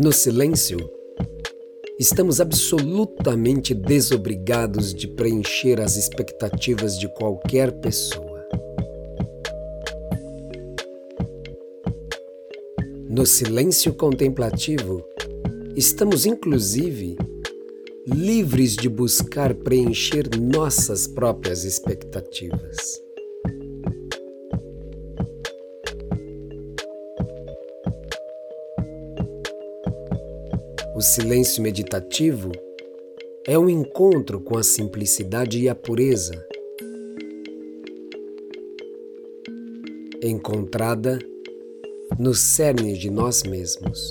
No silêncio, estamos absolutamente desobrigados de preencher as expectativas de qualquer pessoa. No silêncio contemplativo, estamos inclusive livres de buscar preencher nossas próprias expectativas. O silêncio meditativo é um encontro com a simplicidade e a pureza, encontrada no cerne de nós mesmos.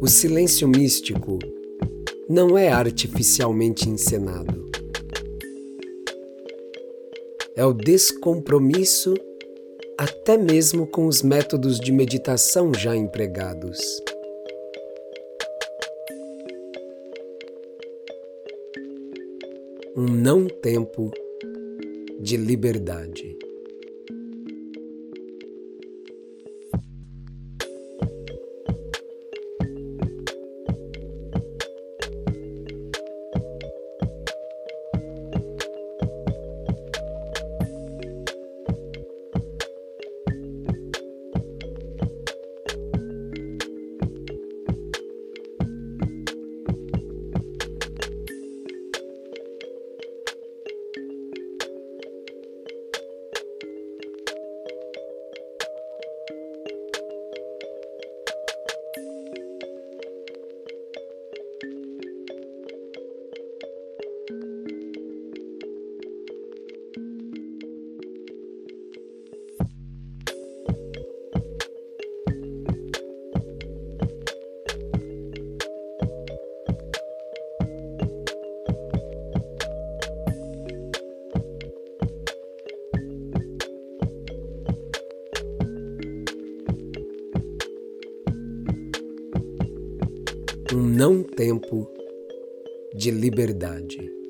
O silêncio místico não é artificialmente encenado. É o descompromisso até mesmo com os métodos de meditação já empregados. Um não tempo de liberdade. Um não tempo de liberdade.